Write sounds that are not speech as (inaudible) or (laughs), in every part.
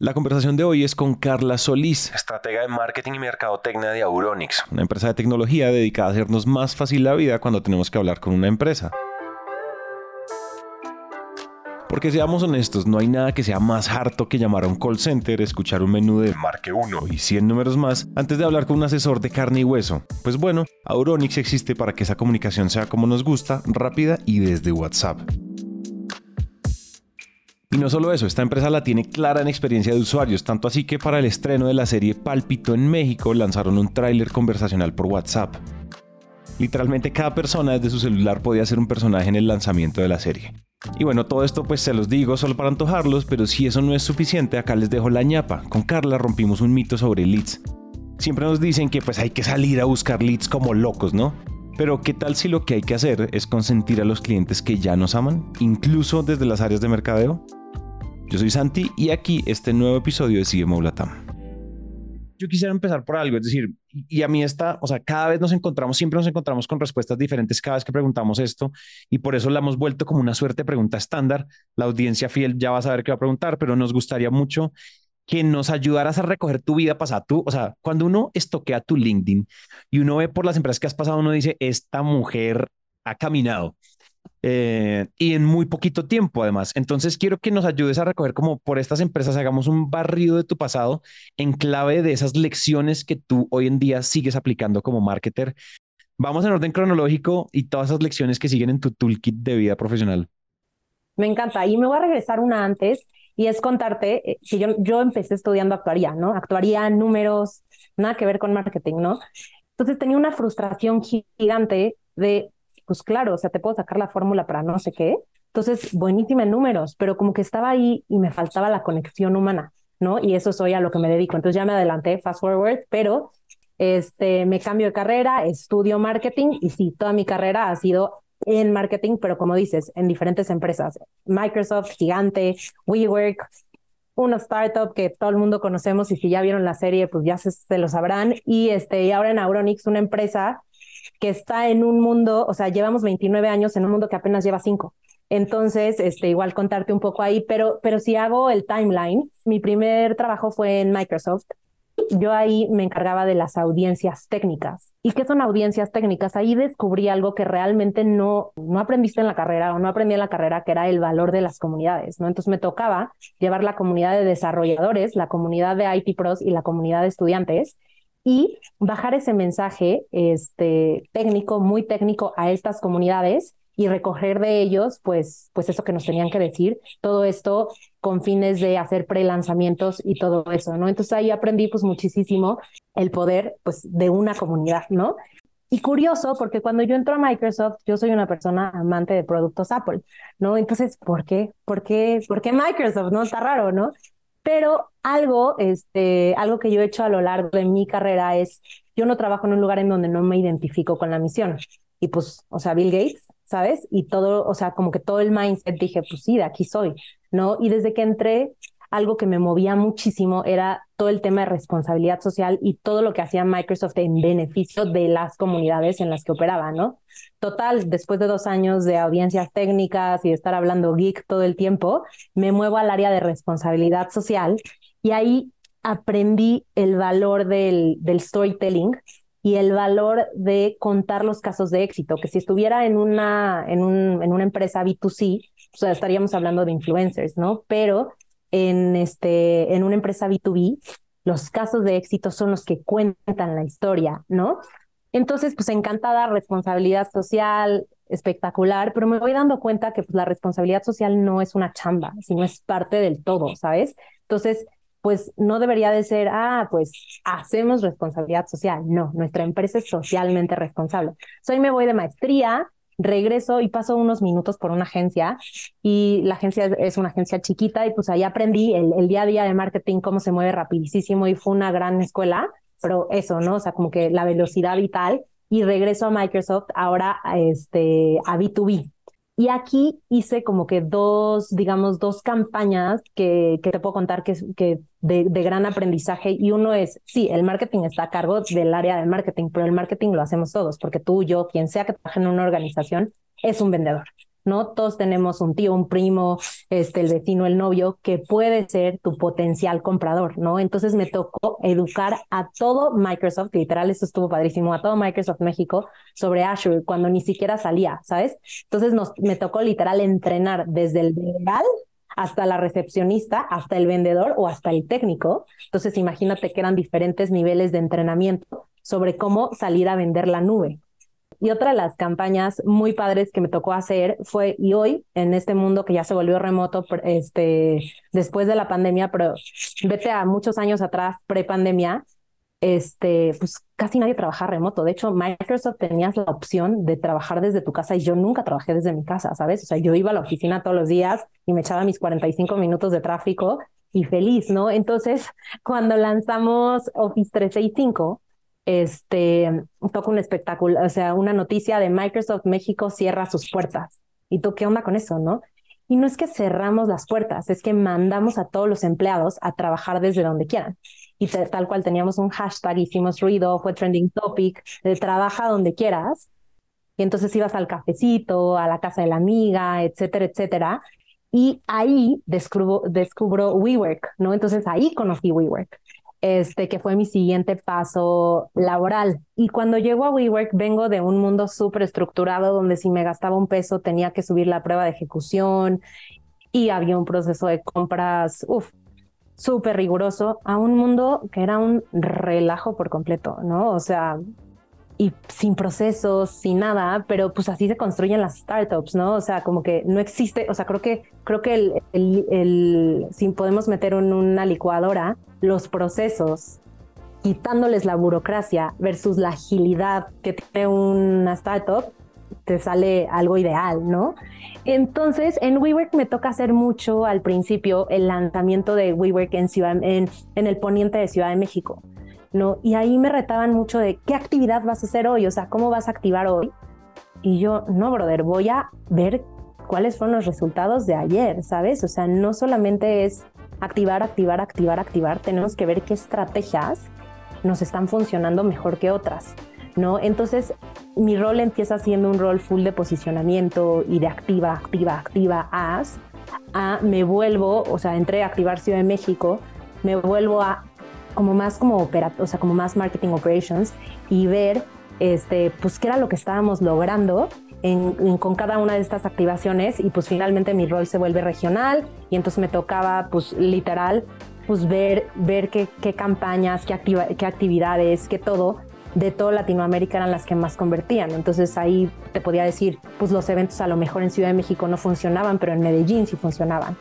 La conversación de hoy es con Carla Solís, estratega de marketing y mercadotecnia de Auronix, una empresa de tecnología dedicada a hacernos más fácil la vida cuando tenemos que hablar con una empresa. Porque seamos honestos, no hay nada que sea más harto que llamar a un call center, escuchar un menú de marque 1 y 100 números más antes de hablar con un asesor de carne y hueso. Pues bueno, Auronix existe para que esa comunicación sea como nos gusta, rápida y desde WhatsApp. Y no solo eso, esta empresa la tiene clara en experiencia de usuarios, tanto así que para el estreno de la serie Pálpito en México lanzaron un tráiler conversacional por WhatsApp. Literalmente cada persona desde su celular podía ser un personaje en el lanzamiento de la serie. Y bueno, todo esto pues se los digo solo para antojarlos, pero si eso no es suficiente, acá les dejo la ñapa. Con Carla rompimos un mito sobre leads. Siempre nos dicen que pues hay que salir a buscar leads como locos, ¿no? Pero ¿qué tal si lo que hay que hacer es consentir a los clientes que ya nos aman, incluso desde las áreas de mercadeo? Yo soy Santi y aquí este nuevo episodio de CMO Latam. Yo quisiera empezar por algo, es decir, y a mí está, o sea, cada vez nos encontramos, siempre nos encontramos con respuestas diferentes cada vez que preguntamos esto y por eso la hemos vuelto como una suerte de pregunta estándar. La audiencia fiel ya va a saber qué va a preguntar, pero nos gustaría mucho que nos ayudaras a recoger tu vida pasada. Tú, o sea, cuando uno estoquea tu LinkedIn y uno ve por las empresas que has pasado, uno dice, esta mujer ha caminado eh, y en muy poquito tiempo además. Entonces quiero que nos ayudes a recoger como por estas empresas hagamos un barrido de tu pasado en clave de esas lecciones que tú hoy en día sigues aplicando como marketer. Vamos en orden cronológico y todas esas lecciones que siguen en tu toolkit de vida profesional. Me encanta. Y me voy a regresar una antes y es contarte eh, que yo, yo empecé estudiando actuaría, ¿no? Actuaría, números, nada que ver con marketing, ¿no? Entonces tenía una frustración gigante de pues claro, o sea, te puedo sacar la fórmula para no sé qué. Entonces, buenísima en números, pero como que estaba ahí y me faltaba la conexión humana, ¿no? Y eso soy a lo que me dedico. Entonces ya me adelanté, fast forward, pero este, me cambio de carrera, estudio marketing y sí, toda mi carrera ha sido en marketing, pero como dices, en diferentes empresas. Microsoft, gigante, WeWork, una startup que todo el mundo conocemos y si ya vieron la serie, pues ya se, lo sabrán. Y, este, y ahora en Auronix, una empresa que está en un mundo, o sea, llevamos 29 años en un mundo que apenas lleva 5. Entonces, este, igual contarte un poco ahí, pero, pero si hago el timeline, mi primer trabajo fue en Microsoft. Yo ahí me encargaba de las audiencias técnicas. ¿Y qué son audiencias técnicas? Ahí descubrí algo que realmente no, no aprendiste en la carrera o no aprendí en la carrera, que era el valor de las comunidades, ¿no? Entonces me tocaba llevar la comunidad de desarrolladores, la comunidad de IT pros y la comunidad de estudiantes y bajar ese mensaje este, técnico, muy técnico a estas comunidades y recoger de ellos, pues, pues eso que nos tenían que decir, todo esto con fines de hacer pre-lanzamientos y todo eso, ¿no? Entonces ahí aprendí pues muchísimo el poder pues de una comunidad, ¿no? Y curioso, porque cuando yo entro a Microsoft, yo soy una persona amante de productos Apple, ¿no? Entonces, ¿por qué? ¿Por qué? ¿Por qué Microsoft? No, está raro, ¿no? Pero algo, este, algo que yo he hecho a lo largo de mi carrera es, yo no trabajo en un lugar en donde no me identifico con la misión. Y pues, o sea, Bill Gates, ¿sabes? Y todo, o sea, como que todo el mindset dije, pues sí, de aquí soy, ¿no? Y desde que entré, algo que me movía muchísimo era todo el tema de responsabilidad social y todo lo que hacía Microsoft en beneficio de las comunidades en las que operaba, ¿no? Total, después de dos años de audiencias técnicas y de estar hablando geek todo el tiempo, me muevo al área de responsabilidad social y ahí aprendí el valor del, del storytelling y el valor de contar los casos de éxito, que si estuviera en una, en un, en una empresa B2C, o sea, estaríamos hablando de influencers, ¿no? Pero en, este, en una empresa B2B, los casos de éxito son los que cuentan la historia, ¿no? Entonces, pues encantada, responsabilidad social, espectacular, pero me voy dando cuenta que pues, la responsabilidad social no es una chamba, sino es parte del todo, ¿sabes? Entonces, pues no debería de ser, ah, pues hacemos responsabilidad social. No, nuestra empresa es socialmente responsable. Soy me voy de maestría, regreso y paso unos minutos por una agencia y la agencia es una agencia chiquita y pues ahí aprendí el, día a día de marketing, cómo se mueve rapidísimo y fue una gran escuela, pero eso, ¿no? O sea, como que la velocidad y tal. Y regreso a Microsoft ahora este, a B2B, y aquí hice como que dos, digamos, dos campañas que, que te puedo contar que, que de, gran aprendizaje. Y uno es, sí, el marketing está a cargo del área de marketing, pero el marketing lo hacemos todos, porque tú, yo, quien sea que trabaje en una organización, es un vendedor. ¿No? Todos tenemos un tío, un primo, este, el vecino, el novio, que puede ser tu potencial comprador, ¿no? Entonces me tocó educar a todo Microsoft, literal, eso estuvo padrísimo, a todo Microsoft México sobre Azure cuando ni siquiera salía, ¿sabes? Entonces nos, me tocó literal entrenar desde el legal hasta la recepcionista, hasta el vendedor o hasta el técnico. Entonces imagínate que eran diferentes niveles de entrenamiento sobre cómo salir a vender la nube. Y otra de las campañas muy padres que me tocó hacer fue, y hoy, en este mundo que ya se volvió remoto este, después de la pandemia, pero vete a muchos años atrás, pre-pandemia, este, pues casi nadie trabaja remoto. De hecho, Microsoft tenías la opción de trabajar desde tu casa y yo nunca trabajé desde mi casa, ¿sabes? O sea, yo iba a la oficina todos los días y me echaba mis 45 minutos de tráfico y feliz, ¿no? Entonces, (laughs) cuando lanzamos Office 365, este, toca un espectáculo, o sea, una noticia de Microsoft México cierra sus puertas. ¿Y tú qué onda con eso, no? Y no es que cerramos las puertas, es que mandamos a todos los empleados a trabajar desde donde quieran. Y tal cual teníamos un hashtag, hicimos ruido, fue trending topic, de trabaja donde quieras. Y entonces ibas al cafecito, a la casa de la amiga, etcétera, etcétera. Y ahí descubro, descubro WeWork, ¿no? Entonces ahí conocí WeWork este, que fue mi siguiente paso laboral. Y cuando llego a WeWork, vengo de un mundo súper estructurado donde si me gastaba un peso tenía que subir la prueba de ejecución y había un proceso de compras, uff, súper riguroso, a un mundo que era un relajo por completo, ¿no? O sea, y sin procesos, sin nada, pero pues así se construyen las startups, ¿no? O sea, como que no existe, o sea, creo que, creo que el, el, el si podemos meter en una licuadora los procesos, quitándoles la burocracia versus la agilidad que tiene una startup, te sale algo ideal, ¿no? Entonces, en WeWork me toca hacer mucho al principio el lanzamiento de WeWork en, Ciudad, en, en el poniente de Ciudad de México. ¿No? Y ahí me retaban mucho de qué actividad vas a hacer hoy, o sea, cómo vas a activar hoy. Y yo, no, brother, voy a ver cuáles fueron los resultados de ayer, ¿sabes? O sea, no solamente es activar, activar, activar, activar, tenemos que ver qué estrategias nos están funcionando mejor que otras, ¿no? Entonces, mi rol empieza siendo un rol full de posicionamiento y de activa, activa, activa, as, a me vuelvo, o sea, entré a activar Ciudad de México, me vuelvo a como más como opera, o sea, como más marketing operations y ver este, pues qué era lo que estábamos logrando en, con cada una de estas activaciones y pues finalmente mi rol se vuelve regional y entonces me tocaba pues literal pues ver, ver qué, qué campañas, qué, activa, qué actividades, qué todo de toda Latinoamérica eran las que más convertían. Entonces ahí te podía decir, pues los eventos a lo mejor en Ciudad de México no funcionaban, pero en Medellín sí funcionaban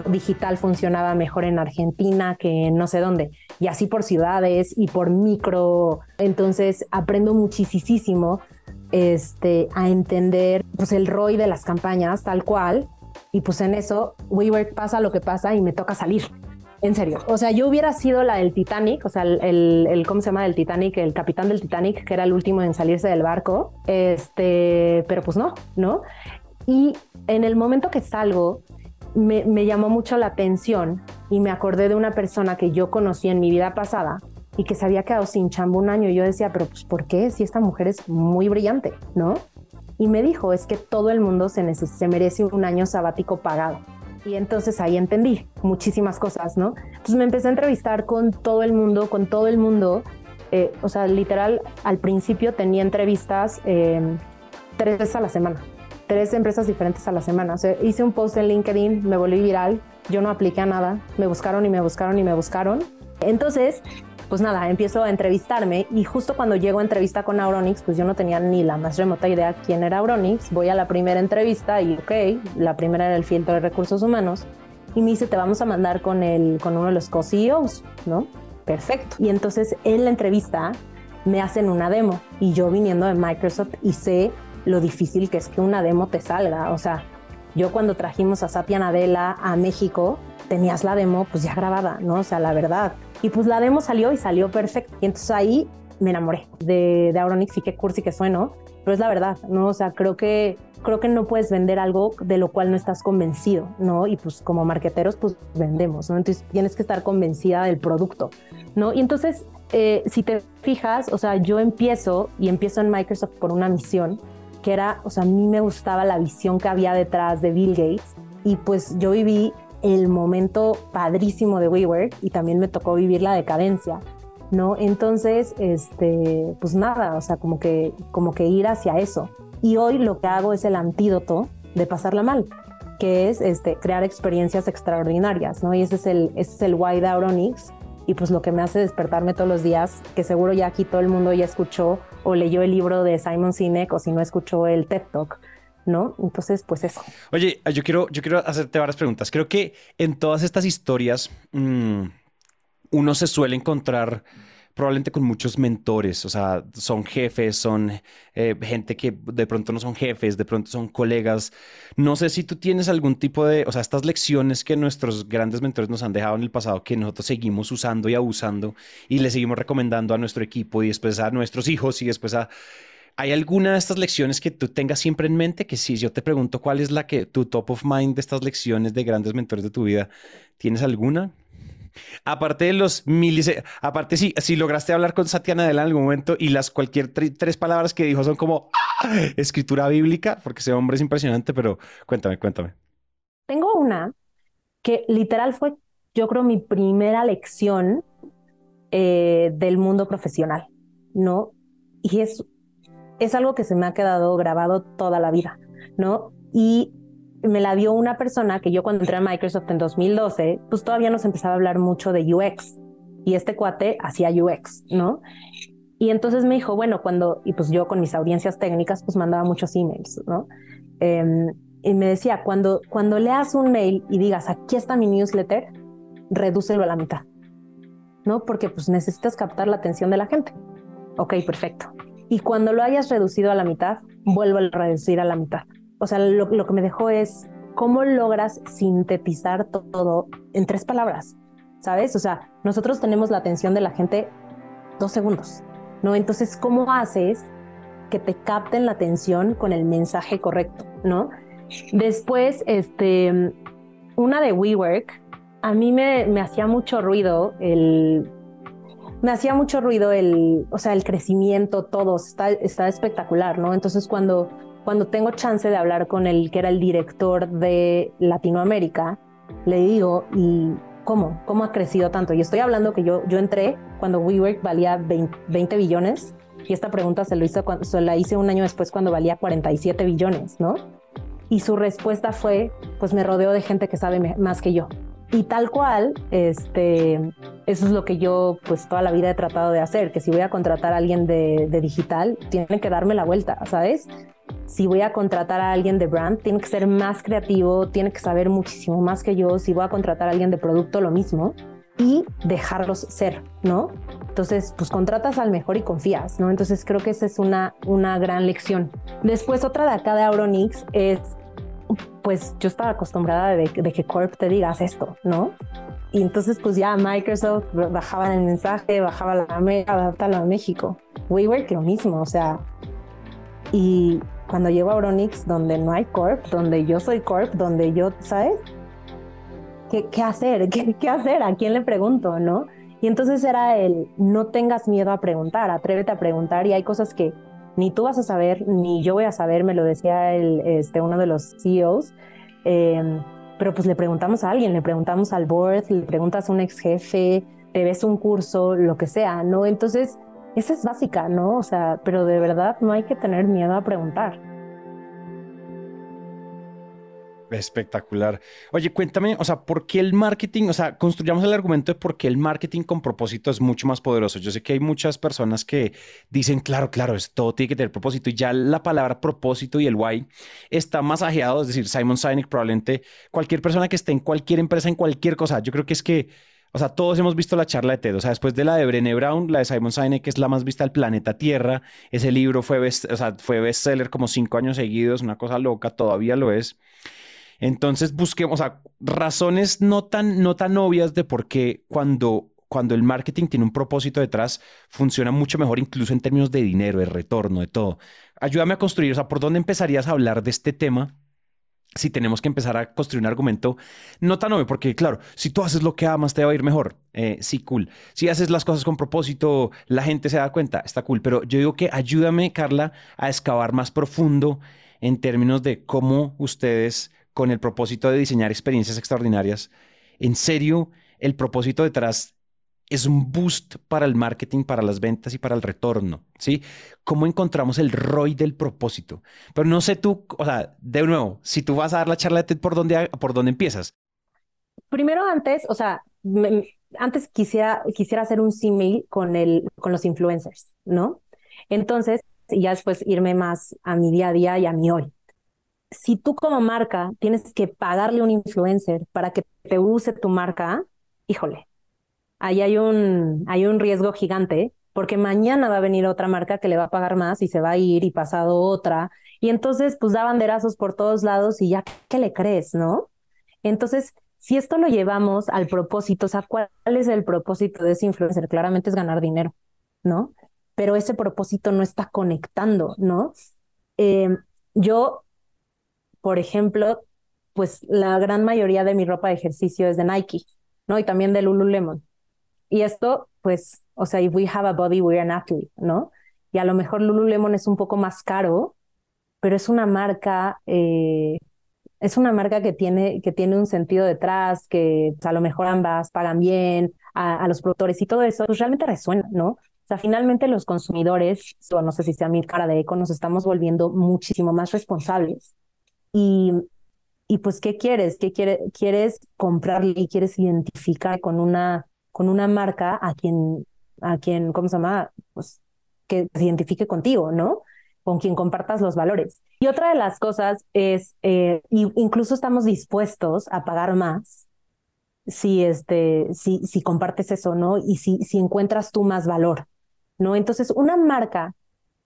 digital funcionaba mejor en Argentina que no sé dónde, y así por ciudades y por micro. Entonces aprendo muchísimo este, a entender pues, el ROI de las campañas tal cual, y pues en eso WeWork pasa lo que pasa y me toca salir. En serio. O sea, yo hubiera sido la del Titanic, o sea, el, el, ¿cómo se llama del Titanic? El capitán del Titanic, que era el último en salirse del barco. Este, pero pues no, ¿no? Y en el momento que salgo, me, llamó mucho la atención y me acordé de una persona que yo conocí en mi vida pasada y que se había quedado sin chamba un año. Y yo decía, pero pues, ¿por qué? Si esta mujer es muy brillante, ¿no? Y me dijo, es que todo el mundo se, se merece un año sabático pagado. Y entonces ahí entendí muchísimas cosas, ¿no? Entonces me empecé a entrevistar con todo el mundo, con todo el mundo. Eh, o sea, literal, al principio tenía entrevistas eh, tres veces a la semana tres empresas diferentes a la semana. O sea, hice un post en LinkedIn, me volví viral, yo no apliqué a nada, me buscaron y me buscaron y me buscaron. Entonces, pues nada, empiezo a entrevistarme y justo cuando llego a entrevista con Auronix, pues yo no tenía ni la más remota idea quién era Auronix. Voy a la primera entrevista y ok, la primera era el filtro de recursos humanos y me dice, te vamos a mandar con, el, con uno de los co-CEOs, ¿no? Perfecto. Y entonces en la entrevista me hacen una demo y yo viniendo de Microsoft y sé lo difícil que es que una demo te salga. O sea, yo cuando trajimos a Sapia Nadella a México, tenías la demo pues ya grabada, ¿no? O sea, la verdad. Y pues la demo salió y salió perfecto. Y entonces ahí me enamoré de, de Auronix y qué cursi que sueno, pero es la verdad, ¿no? O sea, creo que, creo que no puedes vender algo de lo cual no estás convencido, ¿no? Y pues como marqueteros, pues vendemos, ¿no? Entonces tienes que estar convencida del producto, ¿no? Y entonces, eh, si te fijas, o sea, yo empiezo y empiezo en Microsoft por una misión que era, o sea, a mí me gustaba la visión que había detrás de Bill Gates y pues yo viví el momento padrísimo de WeWork y también me tocó vivir la decadencia, ¿no? Entonces, este, pues nada, o sea, como que, como que ir hacia eso. Y hoy lo que hago es el antídoto de pasarla mal, que es este, crear experiencias extraordinarias, ¿no? Y ese es el, ese es el why de Auronix y pues lo que me hace despertarme todos los días, que seguro ya aquí todo el mundo ya escuchó o leyó el libro de Simon Sinek o si no escuchó el TED Talk. ¿No? Entonces, pues eso. Oye, yo quiero, yo quiero hacerte varias preguntas. Creo que en todas estas historias mm, uno se suele encontrar probablemente con muchos mentores, o sea, son jefes, son eh, gente que de pronto no son jefes, de pronto son colegas. No sé si tú tienes algún tipo de, o sea, estas lecciones que nuestros grandes mentores nos han dejado en el pasado, que nosotros seguimos usando y abusando y le seguimos recomendando a nuestro equipo y después a nuestros hijos y después a... ¿Hay alguna de estas lecciones que tú tengas siempre en mente? Que si yo te pregunto cuál es la que tu top of mind de estas lecciones de grandes mentores de tu vida, ¿tienes alguna? Aparte de los miles, aparte si, si lograste hablar con Satya Nadella en algún momento y las cualquier tres palabras que dijo son como ¡ah! escritura bíblica, porque ese hombre es impresionante, pero cuéntame, cuéntame. Tengo una que literal fue, yo creo, mi primera lección eh, del mundo profesional, ¿no? Y es, es algo que se me ha quedado grabado toda la vida, ¿no? Y me la dio una persona que yo cuando entré a Microsoft en 2012, pues todavía nos empezaba a hablar mucho de UX y este cuate hacía UX, ¿no? Y entonces me dijo, bueno, cuando, y pues yo con mis audiencias técnicas, pues mandaba muchos emails, ¿no? Em, y me decía, cuando, cuando leas un mail y digas, aquí está mi newsletter, redúcelo a la mitad, ¿no? Porque pues necesitas captar la atención de la gente. Ok, perfecto. Y cuando lo hayas reducido a la mitad, vuelvo a reducir a la mitad o sea, lo, que me dejó es cómo logras sintetizar todo en tres palabras, ¿sabes? O sea, nosotros tenemos la atención de la gente dos segundos, ¿no? Entonces, ¿cómo haces que te capten la atención con el mensaje correcto, ¿no? Después, este, una de WeWork, a mí me, me hacía mucho ruido el me hacía mucho ruido el, o sea, el crecimiento, todo, está, está espectacular, ¿no? Entonces cuando cuando tengo chance de hablar con el que era el director de Latinoamérica, le digo, ¿y cómo? ¿Cómo ha crecido tanto? Y estoy hablando que yo, yo entré cuando WeWork valía 20, billones y esta pregunta se, lo hizo, se la hice un año después cuando valía 47 billones, ¿no? Y su respuesta fue, pues me rodeo de gente que sabe más que yo. Y tal cual, este, eso es lo que yo pues toda la vida he tratado de hacer, que si voy a contratar a alguien de, de digital, tiene que darme la vuelta, ¿sabes? Si voy a contratar a alguien de brand, tiene que ser más creativo, tiene que saber muchísimo más que yo. Si voy a contratar a alguien de producto, lo mismo. Y dejarlos ser, ¿no? Entonces, pues contratas al mejor y confías, ¿no? Entonces creo que esa es una, una gran lección. Después, otra de acá de Auronix es, pues yo estaba acostumbrada de, que Corp te digas esto, ¿no? Y entonces, pues ya Microsoft bajaba el mensaje, bajaba la adaptalo a México. WeWork lo mismo, o sea, y cuando llego a Bronix, donde no hay corp, donde yo soy corp, donde yo, ¿sabes? ¿Qué, qué hacer? (laughs) ¿Qué, ¿Qué hacer? ¿A quién le pregunto? ¿No? Y entonces era el, no tengas miedo a preguntar, atrévete a preguntar y hay cosas que ni tú vas a saber, ni yo voy a saber, me lo decía el, este, uno de los CEOs, em, pero pues le preguntamos a alguien, le preguntamos al board, le preguntas a un ex jefe, te ves un curso, lo que sea, ¿no? Entonces, esa es básica, ¿no? O sea, pero de verdad no hay que tener miedo a preguntar. Espectacular. Oye, cuéntame, o sea, ¿por qué el marketing? O sea, construyamos el argumento de por qué el marketing con propósito es mucho más poderoso. Yo sé que hay muchas personas que dicen, claro, claro, todo tiene que tener propósito y ya la palabra propósito y el why está masajeado. Es decir, Simon Sinek probablemente cualquier persona que esté en cualquier empresa, en cualquier cosa, yo creo que es que o sea, todos hemos visto la charla de TED. O sea, después de la de Brené Brown, la de Simon Sinek, que es la más vista del planeta Tierra. Ese libro fue, best, o sea, fue bestseller como cinco años seguidos, una cosa loca, todavía lo es. Entonces busquemos, o sea, razones no tan, no tan obvias de por qué cuando, cuando el marketing tiene un propósito detrás, funciona mucho mejor incluso en términos de dinero, de retorno, de todo. Ayúdame a construir, o sea, ¿por dónde empezarías a hablar de este tema si tenemos que empezar a construir un argumento no tan obvio, porque claro, si tú haces lo que amas, te va a ir mejor. Eh, sí, cool. Si haces las cosas con propósito, la gente se da cuenta, está cool. Pero yo digo que ayúdame, Carla, a excavar más profundo en términos de cómo ustedes, con el propósito de diseñar experiencias extraordinarias, en serio, el propósito detrás es un boost para el marketing, para las ventas y para el retorno, ¿sí? ¿Cómo encontramos el ROI del propósito? Pero no sé tú, o sea, de nuevo, si tú vas a dar la charla de TED, ¿por dónde, por dónde empiezas? Primero antes, o sea, antes quisiera, quisiera hacer un símil con, con los influencers, ¿no? Entonces, ya después irme más a mi día a día y a mi hoy. Si tú como marca tienes que pagarle a un influencer para que te use tu marca, híjole, ahí hay un, hay un riesgo gigante porque mañana va a venir otra marca que le va a pagar más y se va a ir y pasado otra. Y entonces, pues da banderazos por todos lados y ya, ¿qué le crees, no? Entonces, si esto lo llevamos al propósito, o sea, ¿cuál es el propósito de ese influencer? Claramente es ganar dinero, ¿no? Pero ese propósito no está conectando, ¿no? Eh, yo, por ejemplo, pues la gran mayoría de mi ropa de ejercicio es de Nike, ¿no? Y también de Lululemon. Y esto, pues, o sea, if we have a body, we're an athlete, ¿no? Y a lo mejor Lululemon es un poco más caro, pero es una marca, eh, es una marca que tiene, que tiene un sentido detrás, que pues, a lo mejor ambas pagan bien a, los productores y todo eso, pues realmente resuena, ¿no? O sea, finalmente los consumidores, o no sé si sea mi cara de eco, nos estamos volviendo muchísimo más responsables. Y, y pues, ¿qué quieres? ¿Qué quiere, quieres comprarle y quieres identificar con una con una marca a quien, a quien, ¿cómo se llama? Pues que se identifique contigo, ¿no? Con quien compartas los valores. Y otra de las cosas es, eh, incluso estamos dispuestos a pagar más si, este, si, si compartes eso, ¿no? Y si, si encuentras tú más valor, ¿no? Entonces, una marca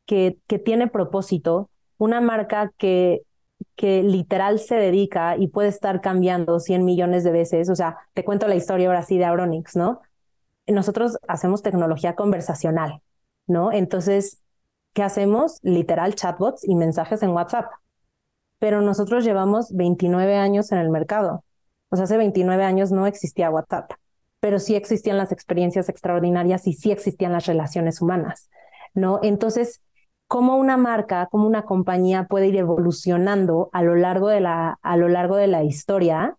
que, que tiene propósito, una marca que, que literal se dedica y puede estar cambiando 100 millones de veces. O sea, te cuento la historia ahora sí de Auronix, ¿no? Nosotros hacemos tecnología conversacional, ¿no? Entonces, ¿qué hacemos? Literal chatbots y mensajes en WhatsApp. Pero nosotros llevamos 29 años en el mercado. O sea, hace 29 años no existía WhatsApp, pero sí existían las experiencias extraordinarias y sí existían las relaciones humanas, ¿no? Entonces, cómo una marca, cómo una compañía puede ir evolucionando a lo largo de la, a lo largo de la historia,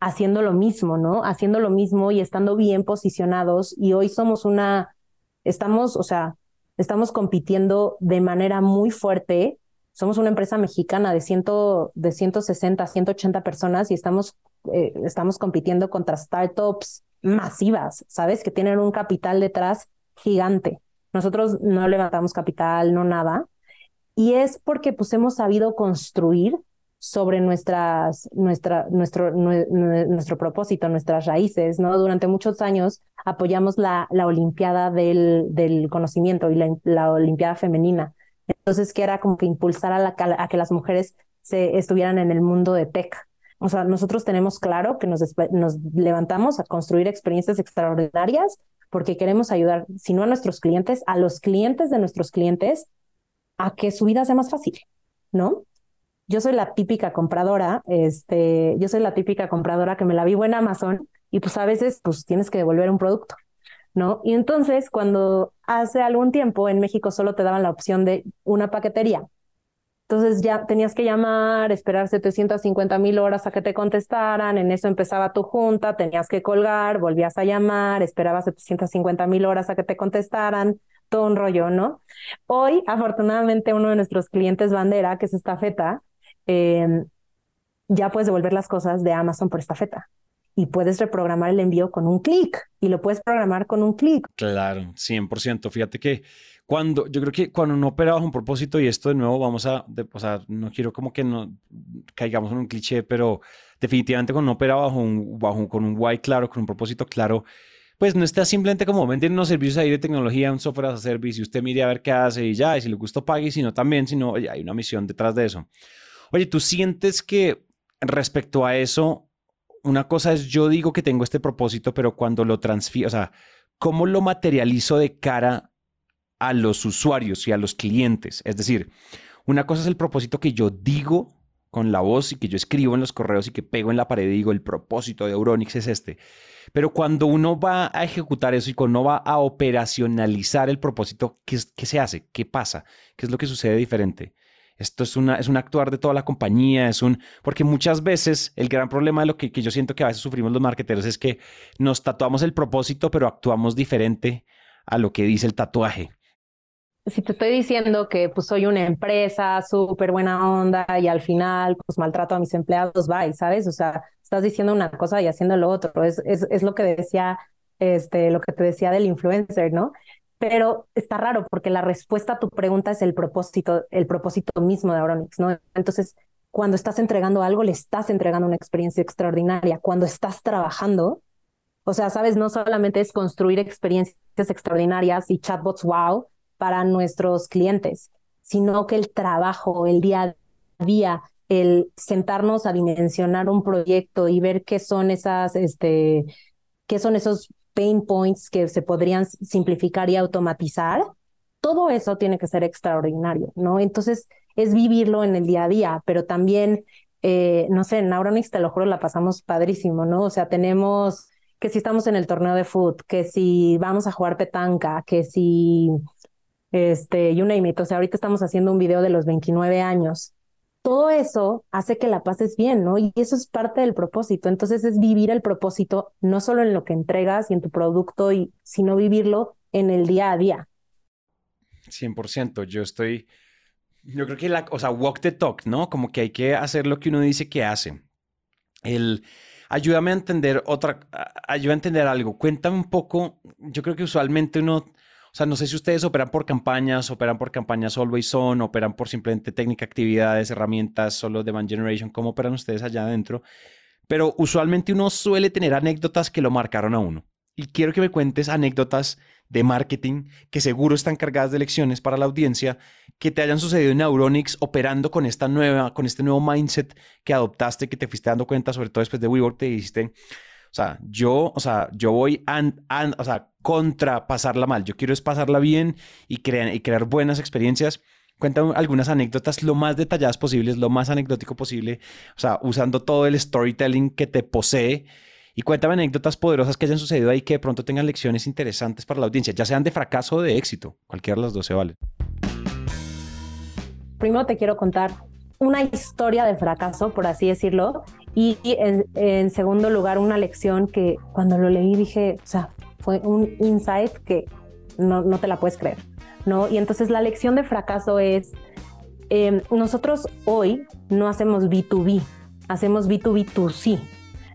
haciendo lo mismo, ¿no? Haciendo lo mismo y estando bien posicionados. Y hoy somos una, estamos, o sea, estamos compitiendo de manera muy fuerte. Somos una empresa mexicana de, ciento, de 160, 180 personas y estamos, eh, estamos compitiendo contra startups masivas, ¿sabes? Que tienen un capital detrás gigante. Nosotros no levantamos capital, no nada. Y es porque pues hemos sabido construir sobre nuestras, nuestra, nuestro, nuestro propósito, nuestras raíces, ¿no? Durante muchos años apoyamos la, la Olimpiada del, del conocimiento y la, Olimpiada femenina. Entonces, que era como que impulsar a, la, a que las mujeres se estuvieran en el mundo de tech. O sea, nosotros tenemos claro que nos, nos levantamos a construir experiencias extraordinarias porque queremos ayudar, si no a nuestros clientes, a los clientes de nuestros clientes a que su vida sea más fácil, ¿no? Yo soy la típica compradora, este, yo soy la típica compradora que me la vivo en Amazon y pues a veces pues tienes que devolver un producto, ¿no? Y entonces cuando hace algún tiempo en México solo te daban la opción de una paquetería entonces ya tenías que llamar, esperar 750 mil horas a que te contestaran, en eso empezaba tu junta, tenías que colgar, volvías a llamar, esperabas 750 mil horas a que te contestaran, todo un rollo, ¿no? Hoy, afortunadamente, uno de nuestros clientes bandera, que es esta feta, em, ya puedes devolver las cosas de Amazon por esta feta y puedes reprogramar el envío con un clic y lo puedes programar con un clic. Claro, 100%. Fíjate que cuando, yo creo que cuando uno opera bajo un propósito, y esto de nuevo vamos a, o sea, no quiero como que no caigamos en un cliché, pero definitivamente cuando uno opera bajo un, bajo, con un why claro, con un propósito claro, pues no está simplemente como vender unos servicios ahí de tecnología, un software as a service, y usted mire a ver qué hace y ya, y si le gusta pague, sino también, sino oye, hay una misión detrás de eso. Oye, ¿tú sientes que respecto a eso, una cosa es yo digo que tengo este propósito, pero cuando lo transfiero, o sea, ¿cómo lo materializo de cara a los usuarios y a los clientes. Es decir, una cosa es el propósito que yo digo con la voz y que yo escribo en los correos y que pego en la pared y digo el propósito de Euronix es este. Pero cuando uno va a ejecutar eso y cuando va a operacionalizar el propósito, ¿qué, qué se hace? ¿Qué pasa? ¿Qué es lo que sucede diferente? Esto es, una, es un actuar de toda la compañía, es un... Porque muchas veces el gran problema de lo que, que yo siento que a veces sufrimos los marqueteros es que nos tatuamos el propósito, pero actuamos diferente a lo que dice el tatuaje si te estoy diciendo que pues soy una empresa súper buena onda y al final pues maltrato a mis empleados, bye, ¿sabes? O sea, estás diciendo una cosa y haciendo lo otro. Es, es, es lo que decía, este, lo que te decía del influencer, ¿no? Pero está raro porque la respuesta a tu pregunta es el propósito, el propósito mismo de Auronix, ¿no? Entonces, cuando estás entregando algo, le estás entregando una experiencia extraordinaria. Cuando estás trabajando, o sea, sabes, no solamente es construir experiencias extraordinarias y chatbots wow, para nuestros clientes, sino que el trabajo, el día a día, el sentarnos a dimensionar un proyecto y ver qué son esas, este, qué son esos pain points que se podrían simplificar y automatizar, todo eso tiene que ser extraordinario, ¿no? Entonces, es vivirlo en el día a día, pero también, eh, no sé, en Auronix, te lo juro, la pasamos padrísimo, ¿no? O sea, tenemos que si estamos en el torneo de foot, que si vamos a jugar petanca, que si este, you name it. O sea, ahorita estamos haciendo un video de los 29 años. Todo eso hace que la pases bien, ¿no? Y eso es parte del propósito. Entonces es vivir el propósito, no solo en lo que entregas y en tu producto, y, sino vivirlo en el día a día. 100%. Yo estoy, yo creo que la, o sea, walk the talk, ¿no? Como que hay que hacer lo que uno dice que hace. El, ayúdame a entender otra, ayúdame a entender algo. Cuéntame un poco, yo creo que usualmente uno o sea, no sé si ustedes operan por campañas, operan por campañas always on, operan por simplemente técnica, actividades, herramientas, solo demand generation, cómo operan ustedes allá adentro. Pero usualmente uno suele tener anécdotas que lo marcaron a uno. Y quiero que me cuentes anécdotas de marketing que seguro están cargadas de lecciones para la audiencia que te hayan sucedido en Neuronix operando con esta nueva, con este nuevo mindset que adoptaste, que te fuiste dando cuenta, sobre todo después de WeWork, te dijiste, o sea, yo, o sea, yo voy o sea, contra pasarla mal. Yo quiero es pasarla bien y, crear, y crear buenas experiencias. Cuéntame algunas anécdotas lo más detalladas posibles, lo más anecdótico posible, o sea, usando todo el storytelling que te posee. Y cuéntame anécdotas poderosas que hayan sucedido ahí que de pronto tengan lecciones interesantes para la audiencia, ya sean de fracaso o de éxito. Cualquiera de las dos se vale. Primero te quiero contar una historia de fracaso, por así decirlo, y en, segundo lugar una lección que cuando lo leí dije, o sea, fue un insight que no, no te la puedes creer, ¿no? Y entonces la lección de fracaso es, em, nosotros hoy no hacemos B2B, hacemos B2B2C,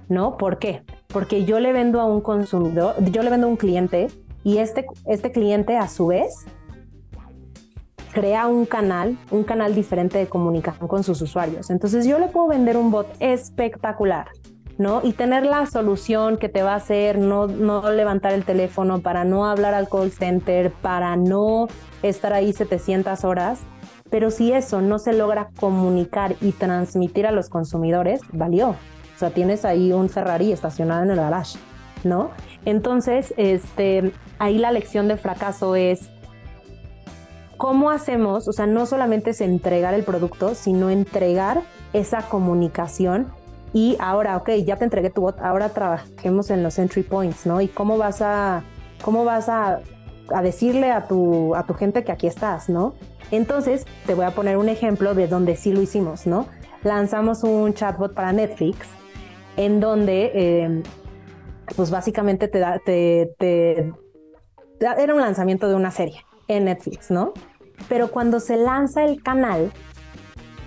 ¿no? ¿Por qué? Porque yo le vendo a un consumidor, yo le vendo a un cliente y este, este cliente a su vez crea un canal, un canal diferente de comunicación con sus usuarios. Entonces yo le puedo vender un bot espectacular, ¿no? Y tener la solución que te va a hacer no, levantar el teléfono, para no hablar al call center, para no estar ahí 700 horas. Pero si eso no se logra comunicar y transmitir a los consumidores, valió. O sea, tienes ahí un Ferrari estacionado en el garage, ¿no? Entonces, este, ahí la lección de fracaso es ¿Cómo hacemos? O sea, no solamente es entregar el producto, sino entregar esa comunicación y ahora, ok, ya te entregué tu bot, ahora trabajemos en los entry points, ¿no? Y cómo vas a, cómo vas a, decirle a tu, a tu gente que aquí estás, ¿no? Entonces, te voy a poner un ejemplo de donde sí lo hicimos, ¿no? Lanzamos un chatbot para Netflix en donde, em, pues básicamente te da, te, te, era un lanzamiento de una serie en Netflix, ¿no? Pero cuando se lanza el canal,